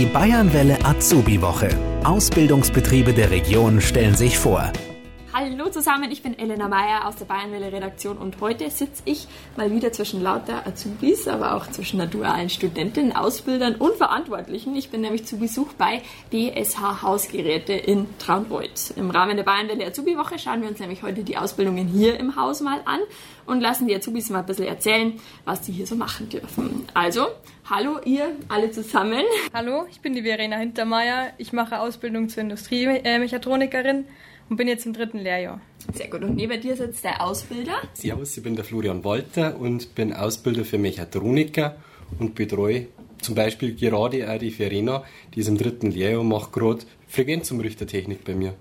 Die Bayernwelle Azubi-Woche. Ausbildungsbetriebe der Region stellen sich vor. Hallo zusammen, ich bin Elena Meyer aus der Bayernwelle Redaktion und heute sitze ich mal wieder zwischen lauter Azubis, aber auch zwischen dualen Studentinnen, Ausbildern und Verantwortlichen. Ich bin nämlich zu Besuch bei BSH Hausgeräte in Traunreuth. Im Rahmen der Bayernwelle Azubi-Woche schauen wir uns nämlich heute die Ausbildungen hier im Haus mal an und lassen die Azubis mal ein bisschen erzählen, was die hier so machen dürfen. Also, hallo ihr alle zusammen. Hallo, ich bin die Verena Hintermeier. Ich mache Ausbildung zur Industriemechatronikerin und bin jetzt im dritten Lehrjahr. Sehr gut. Und neben dir sitzt der Ausbilder. Servus, ich bin der Florian Walter und bin Ausbilder für Mechatroniker und betreue zum Beispiel gerade auch die Verena, die ist im dritten Lehrjahr und macht gerade Frequenzumrichtertechnik bei mir.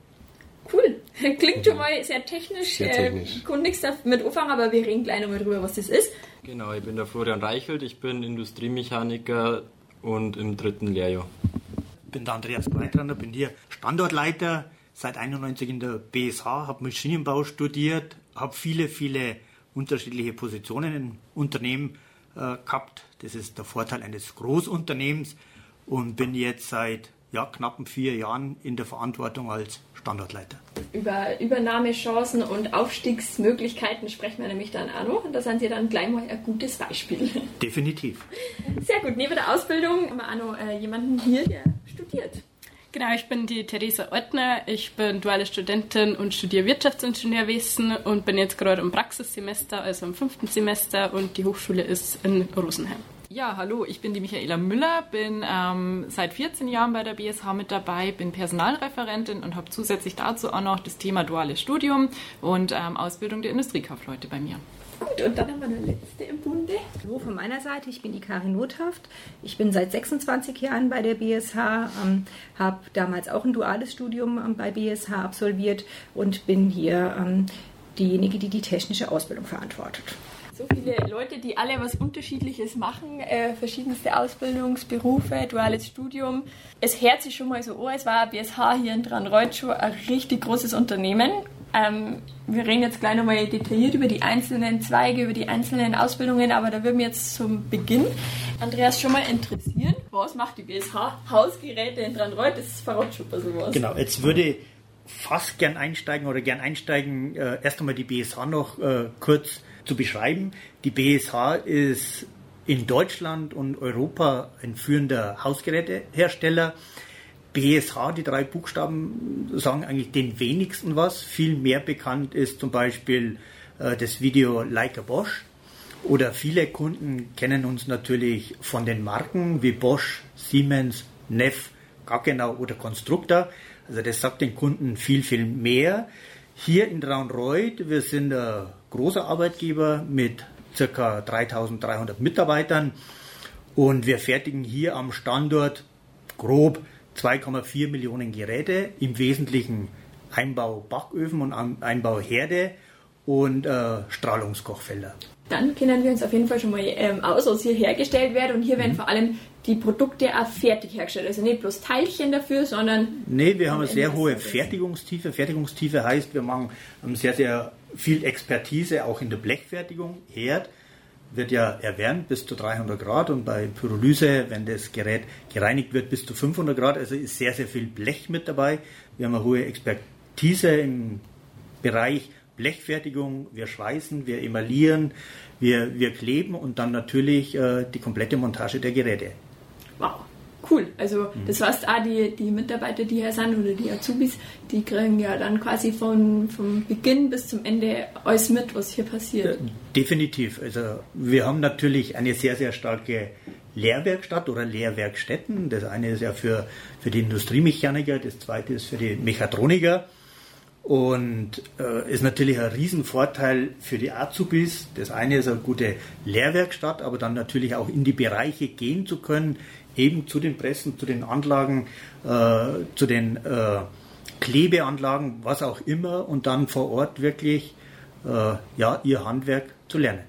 Cool. Klingt schon mal sehr technisch. Sehr technisch. Äh, kann nichts damit anfangen, aber wir reden gleich nochmal drüber, was das ist. Genau, ich bin der Florian Reichelt, ich bin Industriemechaniker und im dritten Lehrjahr. Ich bin der Andreas Breitrander, bin hier Standortleiter seit 91 in der BSH, habe Maschinenbau studiert, habe viele, viele unterschiedliche Positionen im Unternehmen äh, gehabt. Das ist der Vorteil eines Großunternehmens und bin jetzt seit ja, knappen vier Jahren in der Verantwortung als Standortleiter. Über Übernahmechancen und Aufstiegsmöglichkeiten sprechen wir nämlich dann auch noch. Und da sind Sie dann gleich mal ein gutes Beispiel. Definitiv. Sehr gut. Neben der Ausbildung haben wir auch noch äh, jemanden hier, der studiert. Genau, ich bin die Theresa Ortner. Ich bin duale Studentin und studiere Wirtschaftsingenieurwesen und bin jetzt gerade im Praxissemester, also im fünften Semester und die Hochschule ist in Rosenheim. Ja, hallo, ich bin die Michaela Müller, bin ähm, seit 14 Jahren bei der BSH mit dabei, bin Personalreferentin und habe zusätzlich dazu auch noch das Thema duales Studium und ähm, Ausbildung der Industriekaufleute bei mir. Gut, und dann haben wir eine letzte im Bunde. Hallo von meiner Seite, ich bin die Karin Nothaft. Ich bin seit 26 Jahren bei der BSH, ähm, habe damals auch ein duales Studium ähm, bei BSH absolviert und bin hier ähm, diejenige, die die technische Ausbildung verantwortet so viele Leute, die alle was Unterschiedliches machen, äh, verschiedenste Ausbildungsberufe, duales Studium. Es hört sich schon mal so an, es war BSH hier in Dranreuth schon ein richtig großes Unternehmen. Ähm, wir reden jetzt gleich nochmal detailliert über die einzelnen Zweige, über die einzelnen Ausbildungen, aber da würde mich jetzt zum Beginn, Andreas, schon mal interessieren, was macht die BSH Hausgeräte in Dranreuth? Das verrät schon ein bisschen. Genau, jetzt würde fast gern einsteigen oder gern einsteigen, äh, erst einmal die BSH noch äh, kurz zu beschreiben. Die BSH ist in Deutschland und Europa ein führender Hausgerätehersteller. BSH, die drei Buchstaben, sagen eigentlich den wenigsten was. Viel mehr bekannt ist zum Beispiel äh, das Video Like a Bosch. Oder viele Kunden kennen uns natürlich von den Marken wie Bosch, Siemens, Neff, Gaggenau oder Constructor. Also das sagt den Kunden viel, viel mehr. Hier in Traunreuth, wir sind ein großer Arbeitgeber mit ca. 3300 Mitarbeitern und wir fertigen hier am Standort grob 2,4 Millionen Geräte, im Wesentlichen Einbau Backöfen und Einbau Herde und äh, Strahlungskochfelder. Dann kennen wir uns auf jeden Fall schon mal ähm, aus, was hier hergestellt wird. Und hier werden mhm. vor allem die Produkte auch fertig hergestellt. Also nicht bloß Teilchen dafür, sondern. Nee, wir haben eine sehr hohe Fertigungstiefe. Fertigungstiefe heißt, wir machen sehr, sehr viel Expertise auch in der Blechfertigung. Herd wird ja erwärmt bis zu 300 Grad und bei Pyrolyse, wenn das Gerät gereinigt wird, bis zu 500 Grad. Also ist sehr, sehr viel Blech mit dabei. Wir haben eine hohe Expertise im Bereich Blechfertigung. Wir schweißen, wir emalieren, wir, wir kleben und dann natürlich äh, die komplette Montage der Geräte. Wow cool. Also mhm. das heißt auch die, die Mitarbeiter, die hier sind oder die Azubis, die kriegen ja dann quasi von, vom Beginn bis zum Ende alles mit, was hier passiert. definitiv. Also wir haben natürlich eine sehr, sehr starke Lehrwerkstatt oder Lehrwerkstätten. Das eine ist ja für, für die Industriemechaniker, das zweite ist für die Mechatroniker. Und äh, ist natürlich ein Riesenvorteil für die Azubis. Das eine ist eine gute Lehrwerkstatt, aber dann natürlich auch in die Bereiche gehen zu können, eben zu den Pressen, zu den Anlagen, äh, zu den äh, Klebeanlagen, was auch immer, und dann vor Ort wirklich äh, ja, ihr Handwerk zu lernen.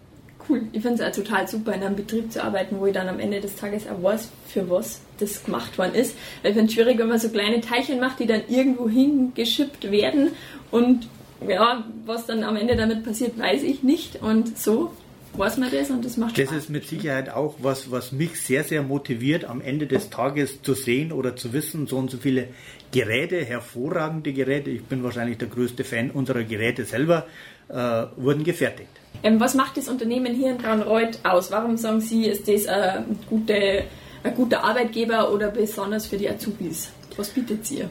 Cool, ich finde es auch total super, in einem Betrieb zu arbeiten, wo ich dann am Ende des Tages auch weiß, für was das gemacht worden ist. Weil ich finde es schwierig, wenn man so kleine Teilchen macht, die dann irgendwo hingeschippt werden und ja, was dann am Ende damit passiert, weiß ich nicht. Und so weiß man das und das macht Das Spaß. ist mit Sicherheit auch was, was mich sehr, sehr motiviert, am Ende des Tages zu sehen oder zu wissen, so und so viele Geräte, hervorragende Geräte, ich bin wahrscheinlich der größte Fan unserer Geräte selber, äh, wurden gefertigt. Ähm, was macht das Unternehmen hier in Braunreuth aus? Warum sagen Sie, ist das ein, gute, ein guter Arbeitgeber oder besonders für die Azubis? Was bietet ihr?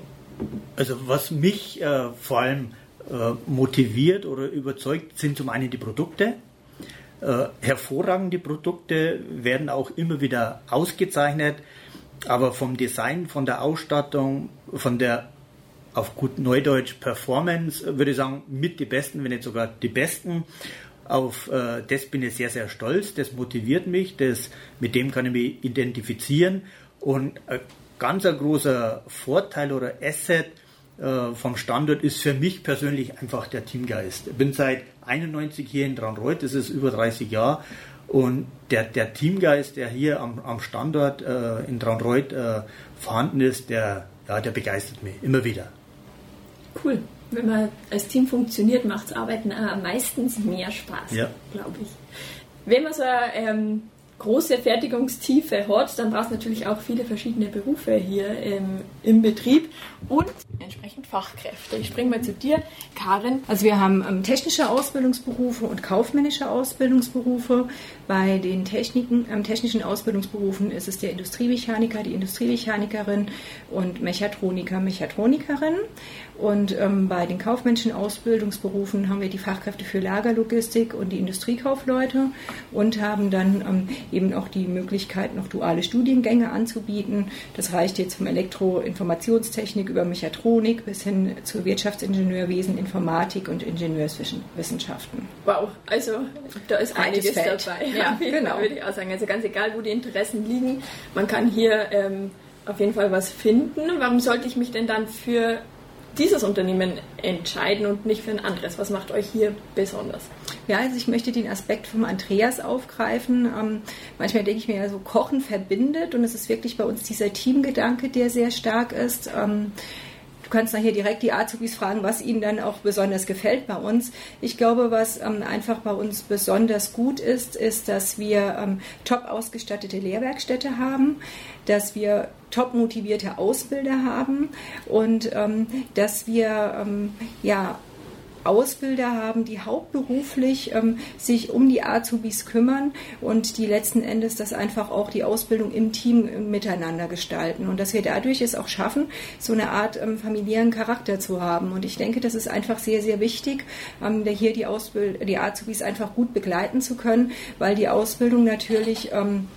Also was mich äh, vor allem äh, motiviert oder überzeugt, sind zum einen die Produkte. Äh, hervorragende Produkte werden auch immer wieder ausgezeichnet, aber vom Design, von der Ausstattung, von der auf gut Neudeutsch Performance, würde ich sagen, mit die besten, wenn nicht sogar die besten. Auf äh, das bin ich sehr, sehr stolz. Das motiviert mich. Das, mit dem kann ich mich identifizieren. Und ein ganz ein großer Vorteil oder Asset äh, vom Standort ist für mich persönlich einfach der Teamgeist. Ich bin seit 91 hier in Traunreuth, das ist über 30 Jahre. Und der, der Teamgeist, der hier am, am Standort äh, in Traunreuth äh, vorhanden ist, der, ja, der begeistert mich immer wieder. Cool. Wenn man als Team funktioniert, macht Arbeiten äh, meistens mehr Spaß, Ja. glaube ich. Wenn man so eine ähm, große Fertigungstiefe hat, dann braucht es natürlich auch viele verschiedene Berufe hier ähm, im Betrieb und entsprechend Fachkräfte. Ich springe mal zu dir, Karin. Also wir haben ähm, technische Ausbildungsberufe und kaufmännische Ausbildungsberufe. Bei den Techniken, ähm, technischen Ausbildungsberufen ist es der Industriemechaniker, die Industriemechanikerin und Mechatroniker, Mechatronikerin. Und ähm, bei den kaufmännischen Ausbildungsberufen haben wir die Fachkräfte für Lagerlogistik und die Industriekaufleute und haben dann ähm, eben auch die Möglichkeit, noch duale Studiengänge anzubieten. Das reicht jetzt vom Elektroinformationstechnik über Mechatronik bis hin zu Wirtschaftsingenieurwesen, Informatik und Ingenieurswissenschaften. Wow, also da ist Breites einiges Feld. dabei. Ja, Fall genau. würde ich auch sagen. Also ganz egal, wo die Interessen liegen, man kann hier ähm, auf jeden Fall was finden. Warum sollte ich mich denn dann für dieses Unternehmen entscheiden und nicht für ein anderes? Was macht euch hier besonders? Ja, also ich möchte den Aspekt vom Andreas aufgreifen. Ähm, manchmal denke ich mir ja so, Kochen verbindet und es ist wirklich bei uns dieser Teamgedanke, der sehr stark ist. Ähm, Du kannst nachher direkt die Azubis fragen, was ihnen dann auch besonders gefällt bei uns. Ich glaube, was ähm, einfach bei uns besonders gut ist, ist, dass wir ähm, top ausgestattete Lehrwerkstätte haben, dass wir top motivierte Ausbilder haben und ähm, dass wir ähm, ja Ausbilder haben, die hauptberuflich ähm, sich um die Azubis kümmern und die letzten Endes das einfach auch die Ausbildung im Team äh, miteinander gestalten und dass wir dadurch es auch schaffen, so eine Art ähm, familiären Charakter zu haben. Und ich denke, das ist einfach sehr, sehr wichtig, ähm, hier die, Ausbild die Azubis einfach gut begleiten zu können, weil die Ausbildung natürlich ähm,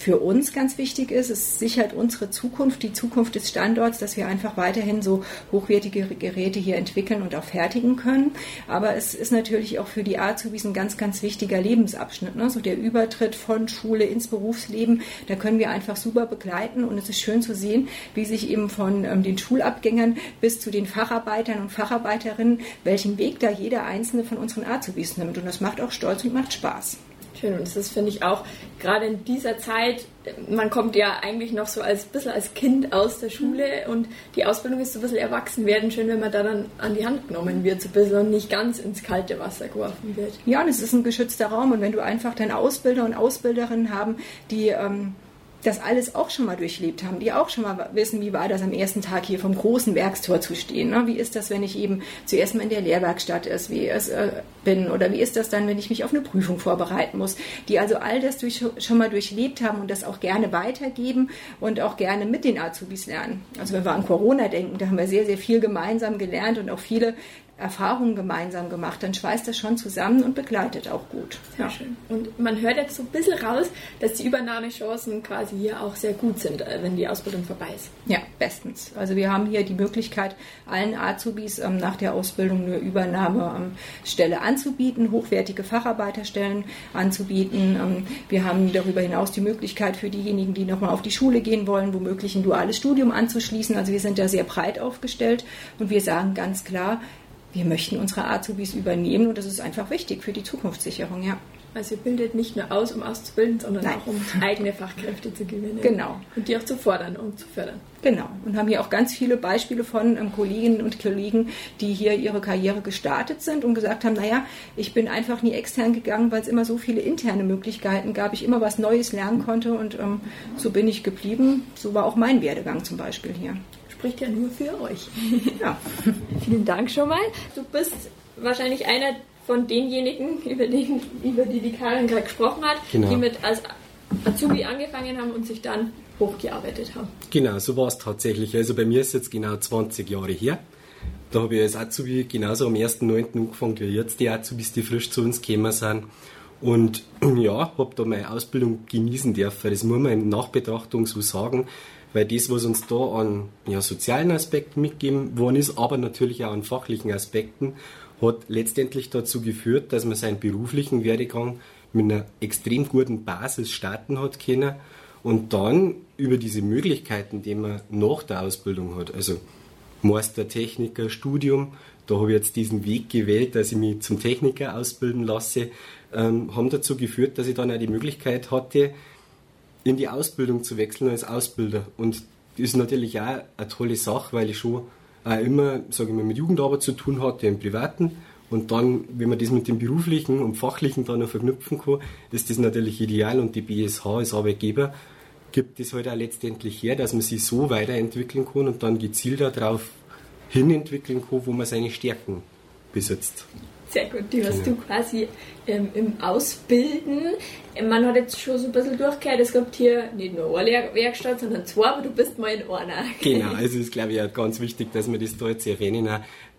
für uns ganz wichtig ist. Es sichert unsere Zukunft, die Zukunft des Standorts, dass wir einfach weiterhin so hochwertige Geräte hier entwickeln und auch fertigen können. Aber es ist natürlich auch für die Azubis ein ganz, ganz wichtiger Lebensabschnitt. Ne? So der Übertritt von Schule ins Berufsleben, da können wir einfach super begleiten und es ist schön zu sehen, wie sich eben von ähm, den Schulabgängern bis zu den Facharbeitern und Facharbeiterinnen, welchen Weg da jeder einzelne von unseren Azubis nimmt. Und das macht auch Stolz und macht Spaß. Schön, und das ist, finde ich, auch gerade in dieser Zeit, man kommt ja eigentlich noch so als bisschen als Kind aus der Schule und die Ausbildung ist so ein bisschen erwachsen werden. Schön, wenn man da dann an die Hand genommen wird, so ein bisschen und nicht ganz ins kalte Wasser geworfen wird. Ja, und es ist ein geschützter Raum. Und wenn du einfach dann Ausbilder und Ausbilderinnen haben, die ähm, das alles auch schon mal durchlebt haben, die auch schon mal wissen, wie war das am ersten Tag hier vom großen Werkstor zu stehen. Ne? Wie ist das, wenn ich eben zuerst mal in der Lehrwerkstatt ist, wie es, äh, bin oder wie ist das dann, wenn ich mich auf eine Prüfung vorbereiten muss, die also all das durch, schon mal durchlebt haben und das auch gerne weitergeben und auch gerne mit den Azubis lernen. Also wenn wir an Corona denken, da haben wir sehr, sehr viel gemeinsam gelernt und auch viele Erfahrungen gemeinsam gemacht, dann schweißt das schon zusammen und begleitet auch gut. Sehr schön. Und man hört jetzt so ein bisschen raus, dass die Übernahmechancen quasi hier auch sehr gut sind, äh, wenn die Ausbildung vorbei ist. Ja, bestens. Also wir haben hier die Möglichkeit, allen Azubis ähm, nach der Ausbildung eine Übernahmestelle anzubieten, hochwertige Facharbeiterstellen anzubieten. Ähm, wir haben darüber hinaus die Möglichkeit für diejenigen, die nochmal auf die Schule gehen wollen, womöglich ein duales Studium anzuschließen. Also wir sind da sehr breit aufgestellt und wir sagen ganz klar, wir möchten unsere Azubis übernehmen und das ist einfach wichtig für die Zukunftssicherung, ja. Also ihr bildet nicht nur aus, um auszubilden, sondern Nein. auch um eigene Fachkräfte zu gewinnen. Genau. Und die auch zu fordern und zu fördern. Genau. Und haben hier auch ganz viele Beispiele von ähm, Kolleginnen und Kollegen, die hier ihre Karriere gestartet sind und gesagt haben, naja, ich bin einfach nie extern gegangen, weil es immer so viele interne Möglichkeiten gab, ich immer was Neues lernen konnte und ähm, so bin ich geblieben. So war auch mein Werdegang zum Beispiel hier. Spricht ja nur für euch. Ja. Vielen Dank schon mal. Du bist wahrscheinlich einer von denjenigen, über, den, über die die Karin gerade gesprochen hat, Genau. die mit als Azubi angefangen haben und sich dann hochgearbeitet haben. Genau, so war es tatsächlich. Also bei mir ist jetzt genau 20 Jahre her. Da habe ich als Azubi genauso am 1.9. angefangen wie jetzt die Azubis, die frisch zu uns gekommen sind. Und ja, habe da meine Ausbildung genießen dürfen. Das muss man in Nachbetrachtung so sagen, weil das, was uns da an ja, sozialen Aspekten mitgegeben worden ist, aber natürlich auch an fachlichen Aspekten, hat letztendlich dazu geführt, dass man seinen beruflichen Werdegang mit einer extrem guten Basis starten hat können und dann über diese Möglichkeiten, die man nach der Ausbildung hat, also Meister, Techniker, Studium, da habe ich jetzt diesen Weg gewählt, dass ich mich zum Techniker ausbilden lasse, ähm, haben dazu geführt, dass ich dann auch die Möglichkeit hatte, in die Ausbildung zu wechseln als Ausbilder. Und das ist natürlich auch eine tolle Sache, weil ich schon auch immer, sage ich mal, mit Jugendarbeit zu tun hatte im Privaten. Und dann, wenn man das mit dem Beruflichen und Fachlichen dann noch verknüpfen kann, ist das natürlich ideal. Und die BSH als Arbeitgeber gibt es halt auch letztendlich her, dass man sich so weiterentwickeln kann und dann gezielt darauf hinentwickeln kann, wo man seine Stärken besitzt. Sehr gut, die hast du quasi ähm, im Ausbilden. Man hat jetzt schon so ein bisschen durchgehört, es gibt hier nicht nur eine Werkstatt, sondern zwei, aber du bist mal in einer. Genau, also ist glaube ich auch ganz wichtig, dass wir das da jetzt erwähnen,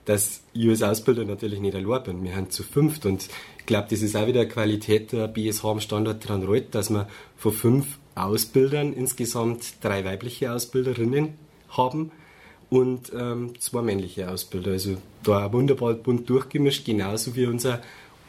dass ich als Ausbilder natürlich nicht allein bin. Wir sind zu fünft und ich glaube, das ist auch wieder eine Qualität der BSH am Standort Tranreuth, dass wir von fünf Ausbildern insgesamt drei weibliche Ausbilderinnen haben und ähm, zwei männliche Ausbilder. Also da wunderbar bunt durchgemischt, genauso wie unser,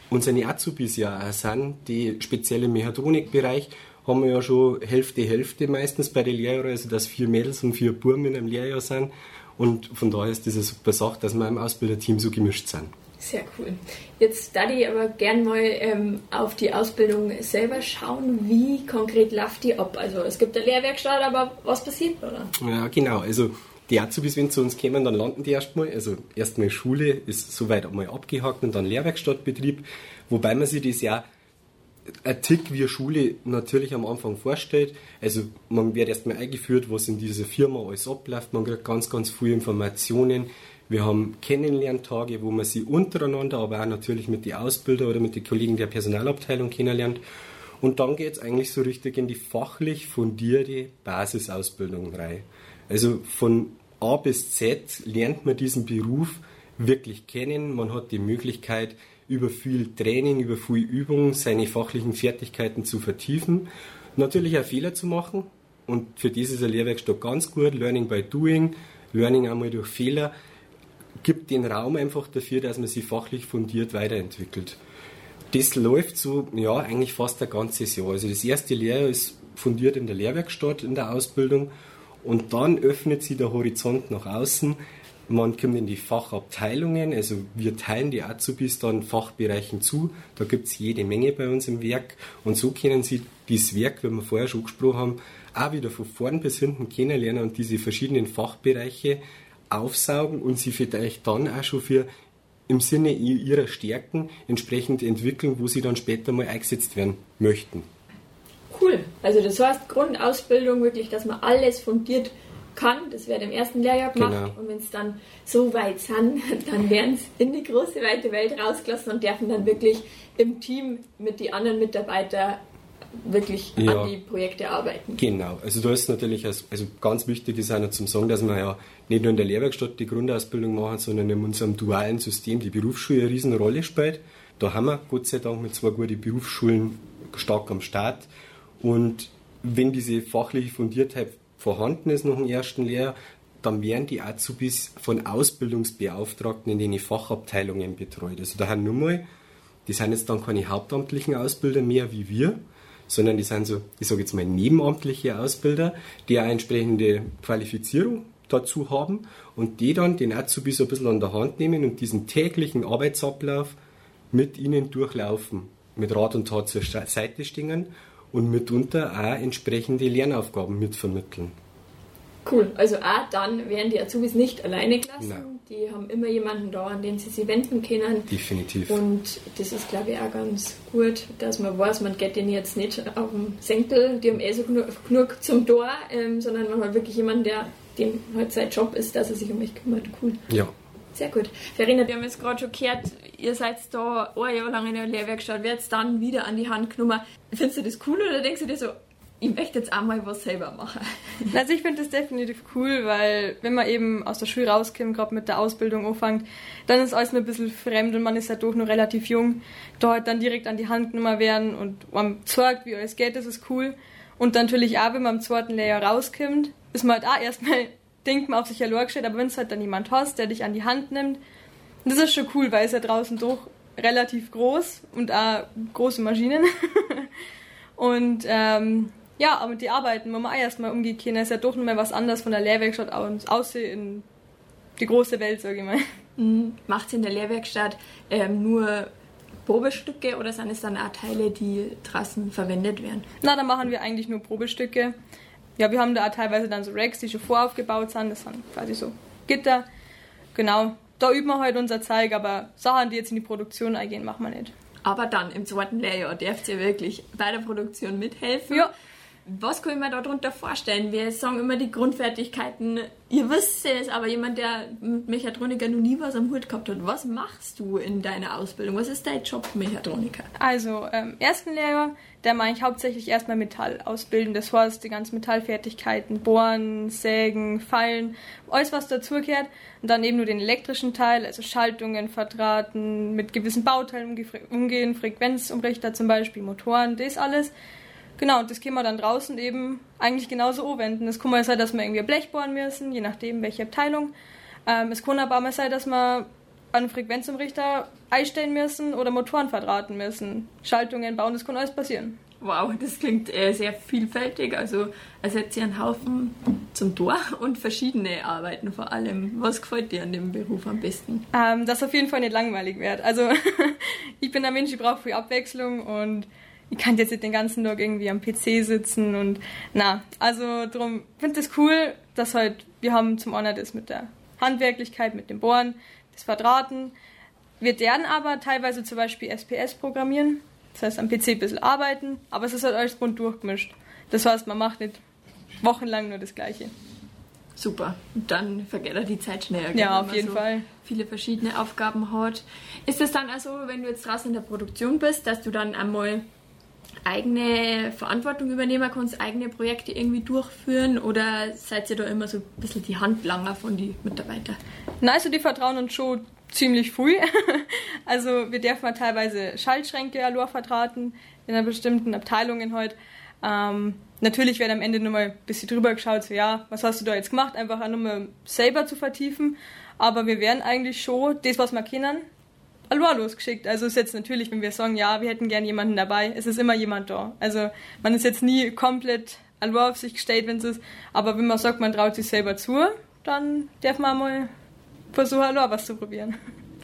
unsere Azubis ja auch sind, die speziell im Mechatronikbereich haben wir ja schon Hälfte, Hälfte meistens bei den Lehrjahren, also dass vier Mädels und vier Buben in einem Lehrjahr sind. Und von daher ist das eine super Sache, dass wir im Ausbilderteam so gemischt sind. Sehr cool. Jetzt da ich aber gern mal ähm, auf die Ausbildung selber schauen, wie konkret läuft die ab? Also es gibt eine Lehrwerkstatt, aber was passiert oder? Ja, genau. Also die Azubis, wenn sie zu uns kommen, dann landen die erstmal. Also erstmal Schule ist soweit einmal abgehakt und dann Lehrwerkstattbetrieb. Wobei man sich das ja ein Tick wie eine Schule natürlich am Anfang vorstellt. Also man wird erstmal eingeführt, was in dieser Firma alles abläuft. Man kriegt ganz, ganz viele Informationen. Wir haben Kennenlerntage, wo man sie untereinander, aber auch natürlich mit den Ausbilder oder mit den Kollegen der Personalabteilung kennenlernt. Und dann geht es eigentlich so richtig in die fachlich fundierte Basisausbildung rein. Also von A bis Z lernt man diesen Beruf wirklich kennen. Man hat die Möglichkeit, über viel Training, über viel Übung seine fachlichen Fertigkeiten zu vertiefen. Natürlich auch Fehler zu machen. Und für das ist eine Lehrwerkstatt ganz gut. Learning by doing, Learning einmal durch Fehler, gibt den Raum einfach dafür, dass man sich fachlich fundiert weiterentwickelt. Das läuft so, ja, eigentlich fast ein ganzes Jahr. Also das erste Lehrjahr ist fundiert in der Lehrwerkstatt, in der Ausbildung. Und dann öffnet sich der Horizont nach außen. Man kommt in die Fachabteilungen, also wir teilen die Azubis dann Fachbereichen zu. Da gibt es jede Menge bei uns im Werk. Und so können sie dieses Werk, wie wir vorher schon gesprochen haben, auch wieder von vorn bis hinten kennenlernen und diese verschiedenen Fachbereiche aufsaugen und sie vielleicht dann auch schon für im Sinne ihrer Stärken entsprechend entwickeln, wo sie dann später mal eingesetzt werden möchten. Cool. Also das heißt Grundausbildung wirklich, dass man alles fundiert kann. Das wird im ersten Lehrjahr gemacht. Genau. Und wenn es dann so weit sind, dann werden sie in die große, weite Welt rausgelassen und dürfen dann wirklich im Team mit den anderen Mitarbeitern wirklich Ja. an die Projekte arbeiten. Genau, also da ist natürlich, als- also ganz wichtig ist auch noch zum Sagen, dass wir ja nicht nur in der Lehrwerkstatt die Grundausbildung machen, sondern in unserem dualen System die Berufsschule eine Riesenrolle spielt. Da haben wir Gott sei Dank mit zwei guten Berufsschulen stark am Start. Und wenn diese fachliche Fundiertheit vorhanden ist nach dem ersten Lehrjahr, dann werden die Azubis von Ausbildungsbeauftragten in den Fachabteilungen betreut. Also da haben nur mal, die sind jetzt dann keine hauptamtlichen Ausbilder mehr wie wir, sondern die sind so, ich sage jetzt mal nebenamtliche Ausbilder, die eine entsprechende Qualifizierung dazu haben und die dann den Azubis ein bisschen an der Hand nehmen und diesen täglichen Arbeitsablauf mit ihnen durchlaufen. mit Rat und Tat zur Seite stehen und mitunter auch entsprechende Lernaufgaben mitvermitteln. Cool. Also auch dann werden die Azubis nicht alleine gelassen. Nein. Die haben immer jemanden da, an den sie sich wenden können. Definitiv. Und das ist, glaube ich, auch ganz gut, dass man weiß, man geht den jetzt nicht auf dem Senkel, die haben eh so genug, genug zum Tor, ähm, sondern man hat wirklich jemanden, der dem halt sein Job ist, dass er sich um mich kümmert. Cool. Ja. Sehr gut. Verena, wir haben jetzt gerade schon gehört, ihr seid da ein Jahr lang in der Lehrwerkstatt, werdet dann wieder an die Hand genommen. Findest du das cool oder denkst du dir so, ich möchte jetzt einmal was selber machen? Also ich finde das definitiv cool, weil wenn man eben aus der Schule rauskommt, gerade mit der Ausbildung anfängt, dann ist alles ein bisschen fremd und man ist ja doch noch relativ jung. Da halt dann direkt an die Hand genommen werden und man zeigt, wie alles geht, das ist cool. Und natürlich auch, wenn man im zweiten Lehrjahr rauskommt, ist man halt auch erstmal, denkt man auf sich allein gestellt, aber wenn es halt dann jemand hast, der dich an die Hand nimmt, das ist schon cool, weil es ja draußen doch relativ groß und auch große Maschinen. und ähm, ja, aber die Arbeiten, wenn man auch erstmal umgehen kann, ist ja doch noch mal was anderes von der Lehrwerkstatt aus, aussehen in die große Welt, sage ich mal. Mhm. Macht es in der Lehrwerkstatt ähm, nur Probestücke oder sind es dann auch Teile, die draußen verwendet werden? Na, da machen wir eigentlich nur Probestücke. Ja, wir haben da auch teilweise dann so Racks, die schon voraufgebaut sind. Das sind quasi so Gitter. Genau, da üben wir heute unser Zeig, aber Sachen, die jetzt in die Produktion eingehen, machen wir nicht. Aber dann im zweiten Lehrjahr dürft ihr wirklich bei der Produktion mithelfen. Ja. Was kann ich mir darunter vorstellen? Wir sagen immer die Grundfertigkeiten. Ihr wisst es, aber jemand, der mit Mechatroniker noch nie was am Hut gehabt hat, was machst du in deiner Ausbildung? Was ist dein Job, Mechatroniker? Also, ähm, ersten Lehrjahr, da mache ich hauptsächlich erstmal Metall ausbilden. Das heißt, die ganzen Metallfertigkeiten, Bohren, Sägen, Fallen, alles was dazugehört. Und dann eben nur den elektrischen Teil, also Schaltungen, Verdrahten, mit gewissen Bauteilen umge- umgehen, Frequenzumrichter zum Beispiel, Motoren, das alles. Genau, und das können wir dann draußen eben eigentlich genauso anwenden. Es kann mal sein, dass wir irgendwie ein Blech bohren müssen, je nachdem welche Abteilung. Ähm, es kann aber auch mal sein, dass wir einen Frequenzumrichter einstellen müssen oder Motoren verdrahten müssen. Schaltungen bauen, das kann alles passieren. Wow, das klingt äh, sehr vielfältig. Also, als hättet ihr einen Haufen zum Tor und verschiedene Arbeiten vor allem. Was gefällt dir an dem Beruf am besten? Ähm, dass auf jeden Fall nicht langweilig wird. Also ich bin ein Mensch, ich brauche viel Abwechslung und ich kann jetzt nicht den ganzen Tag irgendwie am PC sitzen und na, also drum finde ich das cool, dass halt wir haben zum einen das mit der Handwerklichkeit, mit dem Bohren, das Verdrahten. Wir werden aber teilweise zum Beispiel SPS programmieren, das heißt am PC ein bisschen arbeiten, aber es ist halt alles bunt durchgemischt. Das heißt, man macht nicht wochenlang nur das Gleiche. Super. Und dann vergeht er die Zeit schneller. Ja, auf jeden so Fall. Viele verschiedene Aufgaben hat. Ist es dann also, wenn du jetzt draußen in der Produktion bist, dass du dann einmal eigene Verantwortung übernehmen kannst, eigene Projekte irgendwie durchführen oder seid ihr da immer so ein bisschen die Handlanger von den Mitarbeitern? Na, also die vertrauen uns schon ziemlich früh. also wir dürfen mal teilweise Schaltschränke allein vertraten in einer bestimmten Abteilungen heute. Ähm, natürlich wird am Ende nochmal ein bisschen drüber geschaut, so ja, was hast du da jetzt gemacht, einfach auch nochmal selber zu vertiefen. Aber wir werden eigentlich schon das, was wir kennen, allein losgeschickt. Also ist jetzt natürlich, wenn wir sagen, ja, wir hätten gern jemanden dabei, es ist immer jemand da. Also man ist jetzt nie komplett allein auf sich gestellt, wenn es ist. Aber wenn man sagt, man traut sich selber zu, dann darf man mal versuchen, allein was zu probieren.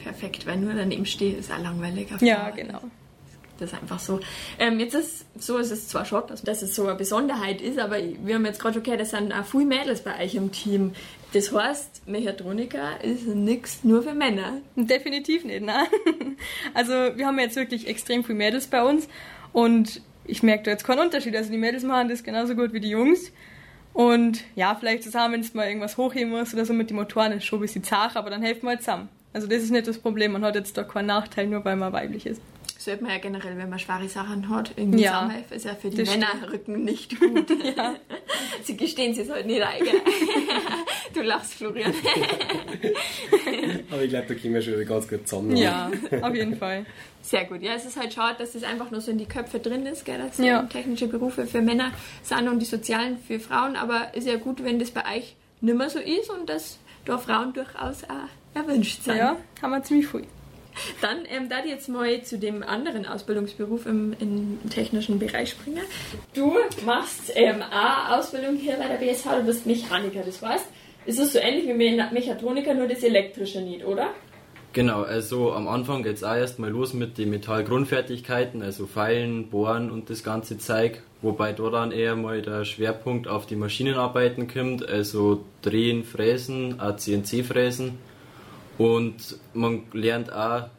Perfekt, weil nur daneben stehe, ist auch langweilig. Ja, genau. Das ist einfach so. Ähm, jetzt ist so, ist es zwar schon, dass es so eine Besonderheit ist, aber wir haben jetzt gerade schon gehört, es sind auch viele Mädels bei euch im Team. Das heißt, Mechatroniker ist nichts nur für Männer. Definitiv nicht, ne? Also wir haben jetzt wirklich extrem viele Mädels bei uns und ich merke da jetzt keinen Unterschied. Also die Mädels machen das genauso gut wie die Jungs. Und ja, vielleicht zusammen, wenn es mal irgendwas hochheben muss oder so mit den Motoren, ist schon ein bisschen zart, aber dann helfen wir halt zusammen. Also das ist nicht das Problem. Man hat jetzt da keinen Nachteil, nur weil man weiblich ist. Sollte man ja generell, wenn man schwere Sachen hat, irgendwie Ja, zusammenhelfen, ist ja für die das Männerrücken nicht gut. Sie gestehen sie halt nicht ein. gell? du lachst, Florian. Aber ich glaube, da kommen wir schon wieder ganz gut zusammen. Ja, auf jeden Fall. Sehr gut. Ja, es ist halt schade, dass das einfach nur so in die Köpfe drin ist, gell, dass Ja. technische Berufe für Männer sind und die sozialen für Frauen. Aber ist ja gut, wenn das bei euch nicht mehr so ist und dass da Frauen durchaus auch erwünscht sind. Ja, haben wir ziemlich viel. Dann ähm, da jetzt mal zu dem anderen Ausbildungsberuf im, im technischen Bereich springen. Du machst ähm, eine Ausbildung hier bei der BSH, du bist Mechaniker, das heißt, es ist so ähnlich wie Me- Mechatroniker, nur das Elektrische nicht, oder? Genau, also am Anfang geht es auch erstmal los mit den Metallgrundfertigkeiten, also Feilen, Bohren und das ganze Zeug, wobei da dann eher mal der Schwerpunkt auf die Maschinenarbeiten kommt, also Drehen, Fräsen, auch CNC-Fräsen und man lernt auch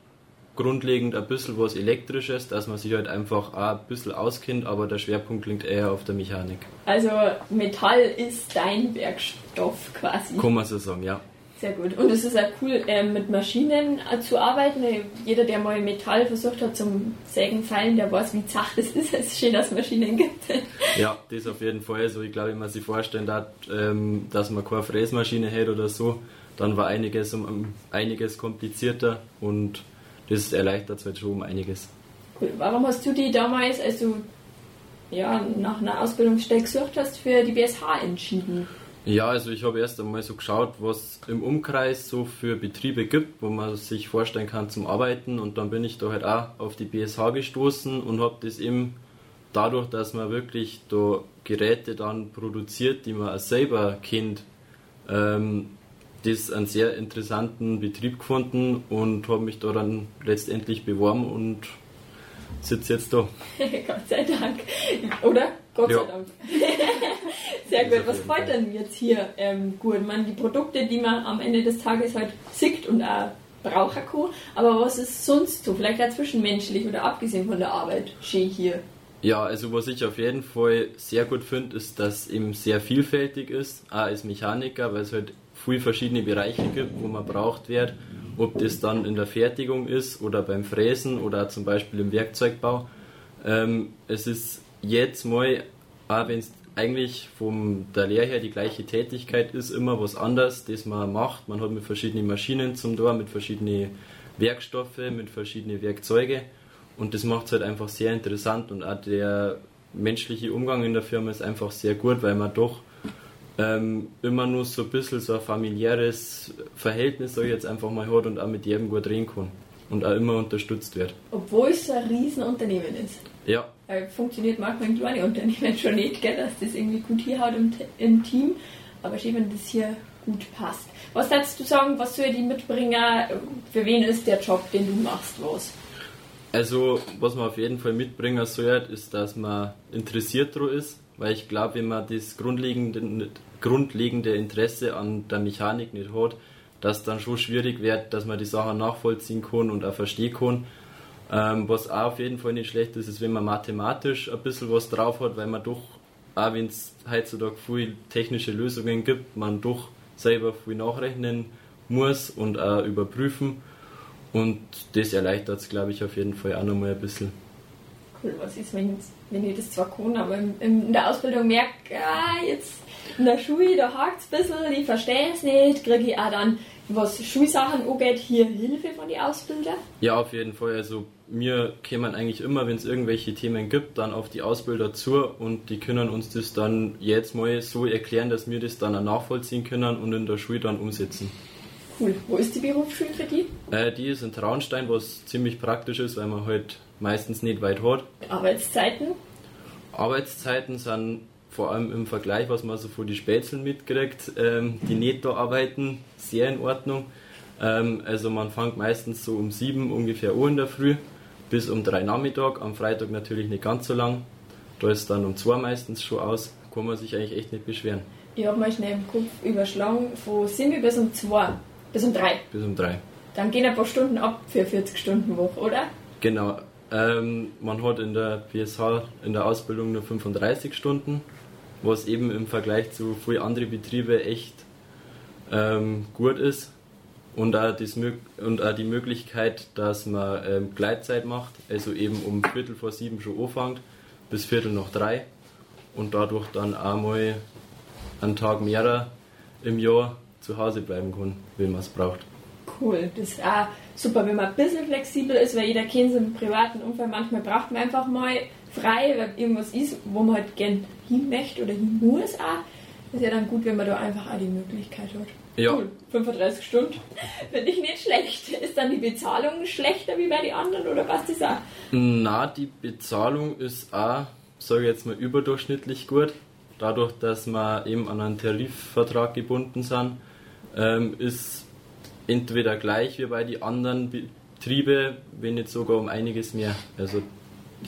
grundlegend ein bisschen was Elektrisches, dass man sich halt einfach auch ein bisschen auskennt, aber der Schwerpunkt liegt eher auf der Mechanik. Also Metall ist dein Werkstoff quasi. Kann man so sagen, ja. Sehr gut. Und es ist auch cool, ähm, mit Maschinen äh, zu arbeiten. Jeder, der mal Metall versucht hat zum Sägen fallen, der weiß, wie zart es ist. Es ist schön, dass es Maschinen gibt. Ja, das auf jeden Fall. Also ich glaube, wenn man sich vorstellen darf, ähm, dass man keine Fräsmaschine hätte oder so, dann war einiges um einiges komplizierter und das erleichtert es halt schon um einiges. Cool. Warum hast du die damals, als du ja, nach einer Ausbildungsstelle gesucht hast, für die BSH entschieden? Ja, also ich habe erst einmal so geschaut, was im Umkreis so für Betriebe gibt, wo man sich vorstellen kann zum Arbeiten und dann bin ich da halt auch auf die BSH gestoßen und habe das eben dadurch, dass man wirklich da Geräte dann produziert, die man auch selber kennt, ähm, das einen sehr interessanten Betrieb gefunden und habe mich da dann letztendlich beworben und sitze jetzt da. Gott sei Dank. Oder? Gott ja. sei Dank. Sehr gut. Was freut denn jetzt hier ähm, gut? Man, die Produkte, die man am Ende des Tages halt sieht und auch braucht aber was ist sonst so? Vielleicht auch zwischenmenschlich oder abgesehen von der Arbeit schön hier? Ja, also was ich auf jeden Fall sehr gut finde, ist, dass eben sehr vielfältig ist, auch als Mechaniker, weil es halt viele verschiedene Bereiche gibt, wo man braucht wird, ob das dann in der Fertigung ist oder beim Fräsen oder zum Beispiel im Werkzeugbau. Ähm, es ist jetzt mal, auch wenn es eigentlich von der Lehre her die gleiche Tätigkeit ist, immer was anderes, das man macht. Man hat mit verschiedenen Maschinen zum Tor, mit verschiedenen Werkstoffe, mit verschiedenen Werkzeuge und das macht es halt einfach sehr interessant und auch der menschliche Umgang in der Firma ist einfach sehr gut, weil man doch ähm, immer nur so ein bisschen so ein familiäres Verhältnis, ich jetzt einfach mal, hat und auch mit jedem gut reden kann und auch immer unterstützt wird. Obwohl es so ein Riesenunternehmen ist. Ja. Weil funktioniert manchmal in kleinen Unternehmen schon nicht, gell, dass das irgendwie gut hier hat im, im Team. Aber schön, wenn das hier gut passt. Was darfst du sagen, was soll die Mitbringer, für wen ist der Job, den du machst, was? Also, was man auf jeden Fall mitbringen soll, ist, dass man interessiert daran ist, weil ich glaube, wenn man das grundlegende, grundlegende Interesse an der Mechanik nicht hat, dass dann schon schwierig wird, dass man die Sachen nachvollziehen kann und auch verstehen kann. Ähm, was auch auf jeden Fall nicht schlecht ist, ist, wenn man mathematisch ein bisschen was drauf hat, weil man doch, auch wenn es heutzutage viele technische Lösungen gibt, man doch selber viel nachrechnen muss und auch überprüfen. Und das erleichtert es, glaube ich, auf jeden Fall auch nochmal ein bisschen. Cool, was ist, wenn, wenn ich das zwar kann, aber in, in der Ausbildung merke, ah, jetzt in der Schule, da hakt es ein bisschen, ich verstehe es nicht, kriege ich auch dann, was Schulsachen angeht, hier Hilfe von den Ausbildern? Ja, auf jeden Fall. Also mir kämen eigentlich immer, wenn es irgendwelche Themen gibt, dann auf die Ausbilder zu und die können uns das dann jetzt mal so erklären, dass wir das dann auch nachvollziehen können und in der Schule dann umsetzen. Cool. Wo ist die Berufsschule für die? Äh, die ist in Traunstein, was ziemlich praktisch ist, weil man halt meistens nicht weit hat. Arbeitszeiten? Arbeitszeiten sind vor allem im Vergleich, was man so von den Spätzeln mitkriegt, ähm, die nicht da arbeiten, sehr in Ordnung. Ähm, also man fängt meistens so um sieben ungefähr Uhr in der Früh bis um drei Nachmittag. Am Freitag natürlich nicht ganz so lang. Da ist dann um zwei meistens schon aus. Kann man sich eigentlich echt nicht beschweren. Ich habe mal schnell im Kopf überschlagen, von sieben bis um zwei. Bis um drei. Bis um drei. Dann gehen ein paar Stunden ab für 40 Stunden Woche, oder? Genau. Ähm, man hat in der PSH in der Ausbildung nur 35 Stunden, was eben im Vergleich zu vielen anderen Betrieben echt ähm, gut ist. Und auch, das, und auch die Möglichkeit, dass man ähm, Gleitzeit macht, also eben um Viertel vor sieben schon anfängt, bis Viertel nach drei und dadurch dann einmal einen Tag mehr im Jahr zu Hause bleiben kann, wenn man es braucht. Cool, das ist auch super, wenn man ein bisschen flexibel ist, weil jeder kennt es im privaten Umfeld, manchmal braucht man einfach mal frei, weil irgendwas ist, wo man halt gern hin möchte oder hin muss auch. Das ist ja dann gut, wenn man da einfach auch die Möglichkeit hat. Ja. Cool, 35 Stunden. Finde ich nicht schlecht. Ist dann die Bezahlung schlechter wie bei den anderen oder was das auch? Na, die Bezahlung ist auch, sage ich jetzt mal, überdurchschnittlich gut. Dadurch, dass wir eben an einen Tarifvertrag gebunden sind, ähm, ist entweder gleich wie bei den anderen Betrieben, wenn nicht sogar um einiges mehr. Also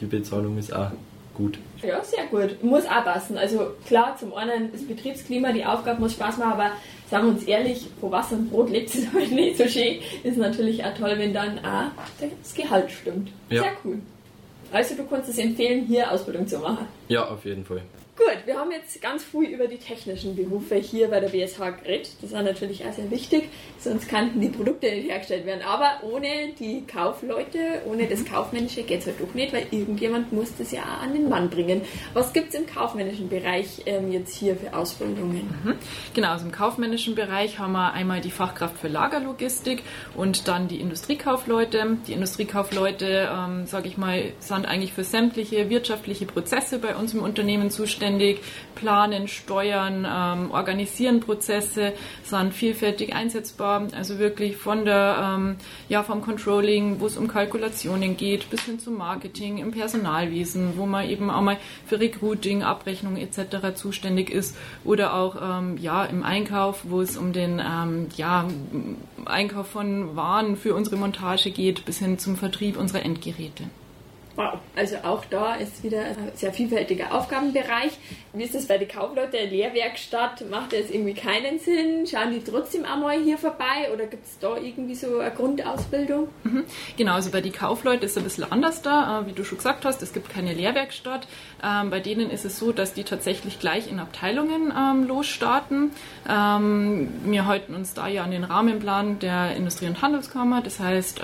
die Bezahlung ist auch gut. Ja, sehr gut. Muss auch passen. Also klar, zum einen das Betriebsklima, die Aufgabe muss Spaß machen, aber sagen wir uns ehrlich, wo Wasser und Brot lebt es halt nicht so schön. Ist natürlich auch toll, wenn dann auch das Gehalt stimmt. Ja. Sehr cool. Also du kannst es empfehlen, hier Ausbildung zu machen. Ja, auf jeden Fall. Gut, wir haben jetzt ganz früh über die technischen Berufe hier bei der BSH geredet. Das ist natürlich auch sehr wichtig, sonst könnten die Produkte nicht hergestellt werden. Aber ohne die Kaufleute, ohne das Kaufmännische geht es halt doch nicht, weil irgendjemand muss das ja auch an den Mann bringen. Was gibt es im kaufmännischen Bereich ähm, jetzt hier für Ausbildungen? Mhm. Genau, also im kaufmännischen Bereich haben wir einmal die Fachkraft für Lagerlogistik und dann die Industriekaufleute. Die Industriekaufleute, ähm, sage ich mal, sind eigentlich für sämtliche wirtschaftliche Prozesse bei uns im Unternehmen zuständig zuständig, planen, steuern, ähm, organisieren Prozesse, sind vielfältig einsetzbar. Also wirklich von der, ähm, ja, vom Controlling, wo es um Kalkulationen geht, bis hin zum Marketing im Personalwesen, wo man eben auch mal für Recruiting, Abrechnung etc. zuständig ist oder auch ähm, ja, im Einkauf, wo es um den ähm, ja, Einkauf von Waren für unsere Montage geht, bis hin zum Vertrieb unserer Endgeräte. Wow, also auch da ist wieder ein sehr vielfältiger Aufgabenbereich. Wie ist das bei den Kaufleuten? Lehrwerkstatt macht jetzt irgendwie keinen Sinn? Schauen die trotzdem einmal hier vorbei oder gibt es da irgendwie so eine Grundausbildung? Mhm. Genau, also bei den Kaufleuten ist es ein bisschen anders da. Äh, wie du schon gesagt hast, es gibt keine Lehrwerkstatt. Ähm, bei denen ist es so, dass die tatsächlich gleich in Abteilungen ähm, losstarten. Ähm, wir halten uns da ja an den Rahmenplan der Industrie- und Handelskammer. Das heißt,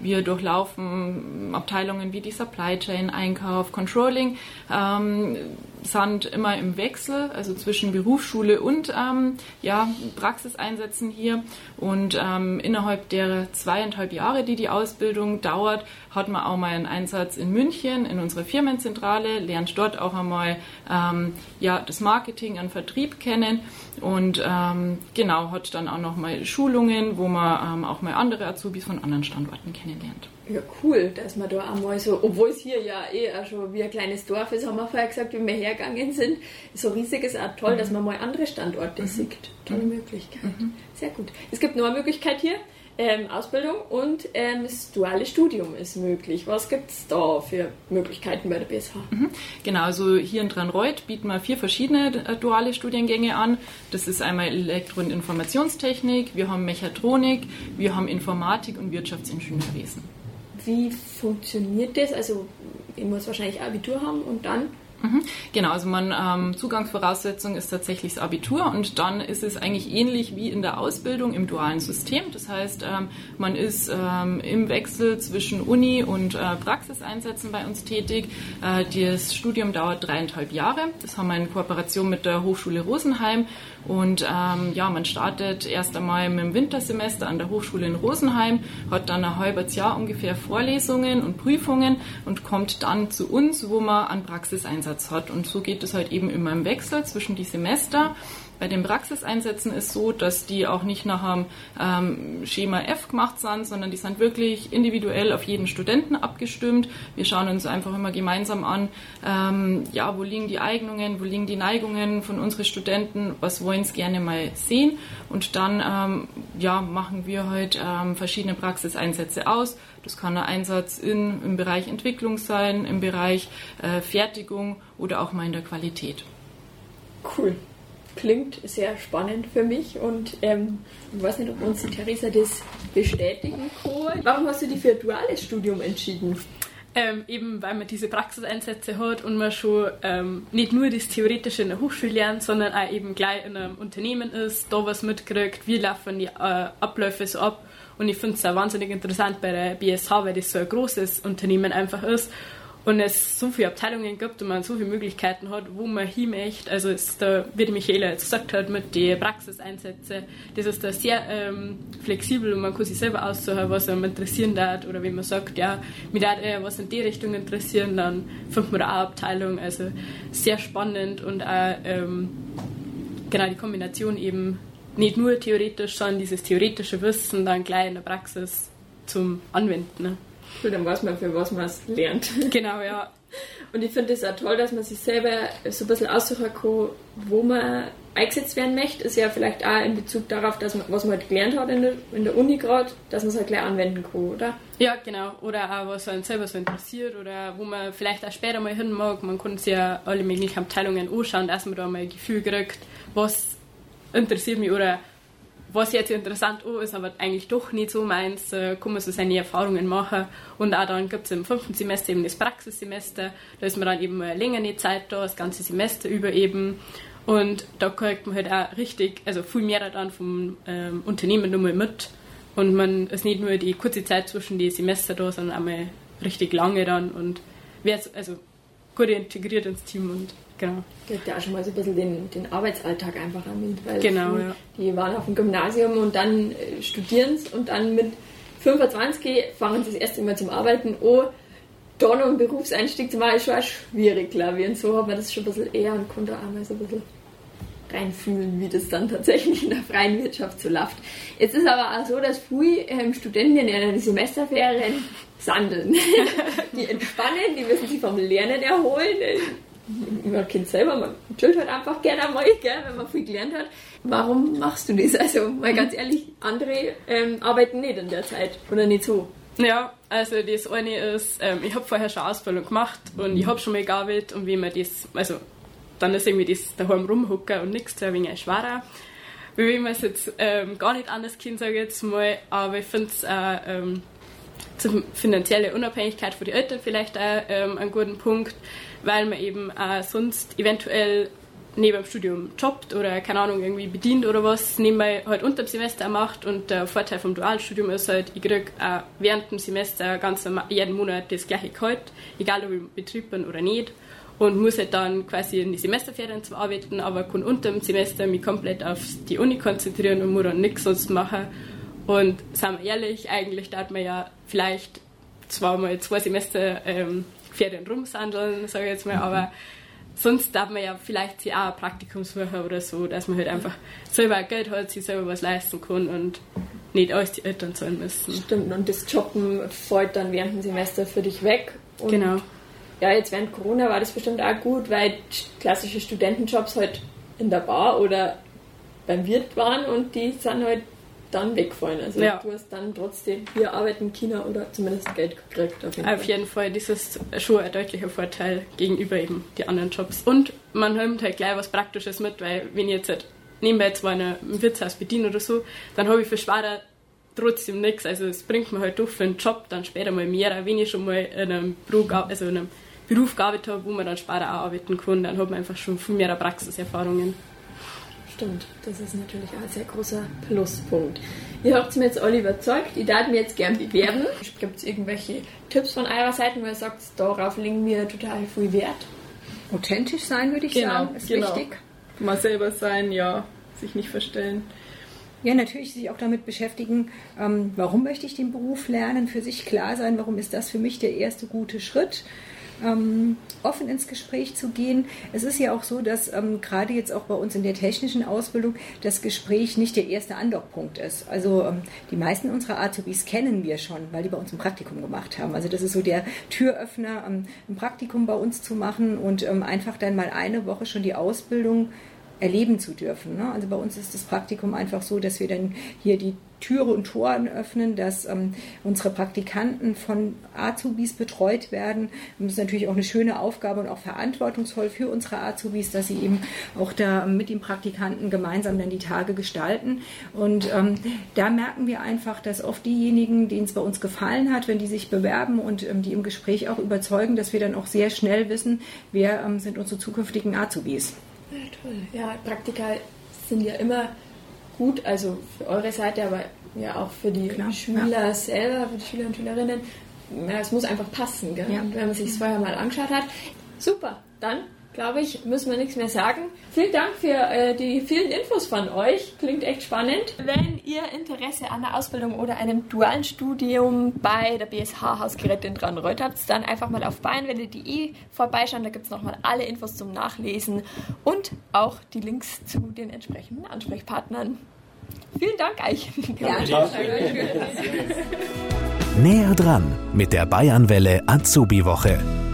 wir durchlaufen Abteilungen wie die Supply Chain, Einkauf, Controlling, ähm, sind immer im Wechsel, also zwischen Berufsschule und ähm, ja, Praxiseinsätzen hier. Und ähm, innerhalb der zweieinhalb Jahre, die die Ausbildung dauert, hat man auch mal einen Einsatz in München in unserer Firmenzentrale, lernt dort auch einmal ähm, ja, das Marketing an Vertrieb kennen und ähm, genau hat dann auch noch mal Schulungen, wo man ähm, auch mal andere Azubis von anderen Standorten kennenlernt. Ja, cool, dass man da einmal so, obwohl es hier ja eh auch schon wie ein kleines Dorf ist, haben wir vorher gesagt, wie wir hergegangen sind. So riesig ist auch toll, mhm. dass man mal andere Standorte mhm. sieht. Tolle mhm. Möglichkeit. Mhm. Sehr gut. Es gibt noch eine Möglichkeit hier. Ähm, Ausbildung und ähm, das duale Studium ist möglich. Was gibt es da für Möglichkeiten bei der BSH? Mhm. Genau, also hier in Dranreuth bieten wir vier verschiedene äh, duale Studiengänge an. Das ist einmal Elektro- und Informationstechnik, wir haben Mechatronik, wir haben Informatik und Wirtschaftsingenieurwesen. Wie funktioniert das? Also, ich muss wahrscheinlich Abitur haben und dann Mhm. Genau, also man ähm, Zugangsvoraussetzung ist tatsächlich das Abitur und dann ist es eigentlich ähnlich wie in der Ausbildung im dualen System. Das heißt, ähm, man ist ähm, im Wechsel zwischen Uni und äh, Praxiseinsätzen bei uns tätig. Äh, das Studium dauert dreieinhalb Jahre. Das haben wir in Kooperation mit der Hochschule Rosenheim und ähm, ja, man startet erst einmal mit dem Wintersemester an der Hochschule in Rosenheim, hat dann ein halbes Jahr ungefähr Vorlesungen und Prüfungen und kommt dann zu uns, wo man einen Praxiseinsatz hat. Und so geht es halt eben immer im Wechsel zwischen die Semester. Bei den Praxiseinsätzen ist so, dass die auch nicht nach einem ähm, Schema F gemacht sind, sondern die sind wirklich individuell auf jeden Studenten abgestimmt. Wir schauen uns einfach immer gemeinsam an, ähm, ja, wo liegen die Eignungen, wo liegen die Neigungen von unseren Studenten, was wollen sie gerne mal sehen und dann ähm, ja, machen wir halt ähm, verschiedene Praxiseinsätze aus. Das kann ein Einsatz in, im Bereich Entwicklung sein, im Bereich äh, Fertigung oder auch mal in der Qualität. Cool klingt sehr spannend für mich und ähm, ich weiß nicht, ob uns die Theresa das bestätigen kann. Warum hast du dich für ein duales Studium entschieden? Ähm, eben weil man diese Praxiseinsätze hat und man schon ähm, nicht nur das Theoretische in der Hochschule lernt, sondern auch eben gleich in einem Unternehmen ist, da was mitkriegt, wie laufen die äh, Abläufe so ab. Und ich finde es auch wahnsinnig interessant bei der BSH, weil das so ein großes Unternehmen einfach ist und es so viele Abteilungen gibt und man so viele Möglichkeiten hat, wo man hin möchte. Also ist da, wie die Michaela jetzt gesagt hat, mit den Praxiseinsätzen, das ist da sehr ähm, flexibel und man kann sich selber aussuchen, was einem interessieren darf. Oder wenn man sagt, ja, mir darf eher was in die Richtung interessieren, dann findet man da auch Abteilung. Also sehr spannend und auch ähm, genau die Kombination eben nicht nur theoretisch, sondern dieses theoretische Wissen dann gleich in der Praxis zum Anwenden. Cool, dann weiß man, für was man es lernt. Genau, ja. Und ich finde es auch toll, dass man sich selber so ein bisschen aussuchen kann, wo man eingesetzt werden möchte. Ist ja vielleicht auch in Bezug darauf, dass man, was man halt gelernt hat in der, in der Uni gerade, dass man es halt gleich anwenden kann, oder? Ja, genau. Oder auch, was einen selber so interessiert oder wo man vielleicht auch später mal hin mag. Man kann sich ja alle möglichen Abteilungen anschauen, dass man da mal ein Gefühl kriegt, was interessiert mich oder was jetzt interessant ist, aber eigentlich doch nicht so meins, äh, kann man so seine Erfahrungen machen. Und auch dann gibt es im fünften Semester eben das Praxissemester, da ist man dann eben eine längere Zeit da, das ganze Semester über eben. Und da kriegt man halt auch richtig, also viel mehr dann vom ähm, Unternehmen nochmal mit. Und man ist nicht nur die kurze Zeit zwischen den Semester da, sondern einmal richtig lange dann und also gut integriert ins Team und genau. Kriegt ja auch schon mal so ein bisschen den, den Arbeitsalltag einfach an mit, weil Genau, die, ja. die waren auf dem Gymnasium und dann äh, studieren sie und dann mit 25 fangen sie das erste Mal zum Arbeiten. Da noch einen Berufseinstieg zu machen, ist schon auch schwierig, glaube ich. Und so hat man das schon ein bisschen eher und konnte auch mal so ein bisschen reinfühlen, wie das dann tatsächlich in der freien Wirtschaft so läuft. Jetzt ist aber auch so, dass viele ähm, Studenten in den Semesterferien sandeln. die entspannen, die müssen sich vom Lernen erholen. Man kennt selber, man chillt halt einfach gerne einmal, gell, wenn man viel gelernt hat. Warum machst du das? Also, mal ganz ehrlich, andere ähm, arbeiten nicht in der Zeit oder nicht so. Ja, also das eine ist, ähm, ich habe vorher schon Ausbildung gemacht und ich habe schon mal gearbeitet und wie man das, also dann ist irgendwie das daheim rumhocken und nichts ein wenig schwerer. Wie wenn man es jetzt ähm, gar nicht anders kennt, sage ich jetzt mal, aber ich finde es auch ähm, zur finanziellen Unabhängigkeit für die Eltern vielleicht auch ähm, einen guten Punkt, weil man eben auch sonst eventuell neben dem Studium jobbt oder keine Ahnung irgendwie bedient oder was, nebenbei halt unter dem Semester macht und der Vorteil vom Dualstudium ist halt, ich kriege auch während dem Semester ganz jeden Monat das gleiche Gehalt, egal ob ich im Betrieb bin oder nicht und muss halt dann quasi in die Semesterferien zwar arbeiten, aber kann unter dem Semester mich komplett auf die Uni konzentrieren und muss dann nichts sonst machen und sagen wir ehrlich, eigentlich darf man ja vielleicht zwar mal zwei Semester ähm, Ferien rumsandeln, sage ich jetzt mal, aber sonst darf man ja vielleicht sich auch ein Praktikum suchen oder so, dass man halt einfach selber Geld hat, sich selber was leisten kann und nicht alles die Eltern zahlen müssen. Stimmt, und das Jobben fällt dann während dem Semester für dich weg. Genau. Ja, jetzt während Corona war das bestimmt auch gut, weil klassische Studentenjobs halt in der Bar oder beim Wirt waren und die sind halt dann wegfallen. Also Ja. du hast dann trotzdem hier arbeiten China oder zumindest Geld gekriegt. Auf jeden Auf Fall. jeden Fall, das ist schon ein deutlicher Vorteil gegenüber eben die anderen Jobs. Und man nimmt halt gleich was Praktisches mit, weil wenn ich jetzt halt nebenbei zwar in einem Wirtshaus bediene oder so, dann habe ich für Schwader trotzdem nichts. Also es bringt mir halt doch für einen Job dann später mal mehr, wenn ich schon mal in einem Beruf, also in einem Beruf gearbeitet habe, wo man dann später auch arbeiten kann, dann hat man einfach schon viel mehr Praxiserfahrungen. Stimmt, das ist natürlich auch ein sehr großer Pluspunkt. Ihr habt mir jetzt alle überzeugt, ich darf mir jetzt gern bewerben. Gibt es irgendwelche Tipps von eurer Seite, wo ihr sagt, darauf legen wir total viel Wert? Authentisch sein, würde ich Genau, sagen, ist genau. wichtig. Mal selber sein, ja. Sich nicht verstellen. Ja, natürlich sich auch damit beschäftigen, ähm, warum möchte ich den Beruf lernen, für sich klar sein, warum ist das für mich der erste gute Schritt. Ähm, offen ins Gespräch zu gehen. Es ist ja auch so, dass ähm, gerade jetzt auch bei uns in der technischen Ausbildung das Gespräch nicht der erste Andockpunkt ist. Also ähm, die meisten unserer Azubis kennen wir schon, weil die bei uns ein Praktikum gemacht haben. Also das ist so der Türöffner, ähm, ein Praktikum bei uns zu machen und ähm, einfach dann mal eine Woche schon die Ausbildung erleben zu dürfen. Ne? Also bei uns ist das Praktikum einfach so, dass wir dann hier die Türe und Toren öffnen, dass ähm, unsere Praktikanten von Azubis betreut werden. Das ist natürlich auch eine schöne Aufgabe und auch verantwortungsvoll für unsere Azubis, dass sie eben auch da mit den Praktikanten gemeinsam dann die Tage gestalten. Und ähm, da merken wir einfach, dass oft diejenigen, denen es bei uns gefallen hat, wenn die sich bewerben und ähm, die im Gespräch auch überzeugen, dass wir dann auch sehr schnell wissen, wer ähm, sind unsere zukünftigen Azubis. Ja, toll. Ja, Praktika sind ja immer gut, also für eure Seite, aber ja auch für die Klar, Schüler selber, für die Schüler und Schülerinnen. Ja, es muss einfach passen, gell? Ja. Wenn man sich vorher mal angeschaut hat. Super, dann glaube ich, müssen wir nichts mehr sagen. Vielen Dank für äh, die vielen Infos von euch. Klingt echt spannend. Wenn ihr Interesse an der Ausbildung oder einem dualen Studium bei der BSH Hausgeräte in Dranreuth habt, dann einfach mal auf bayernwelle.de vorbeischauen. Da gibt es nochmal alle Infos zum Nachlesen und auch die Links zu den entsprechenden Ansprechpartnern. Vielen Dank euch. Näher dran mit der Bayernwelle Azubi-Woche.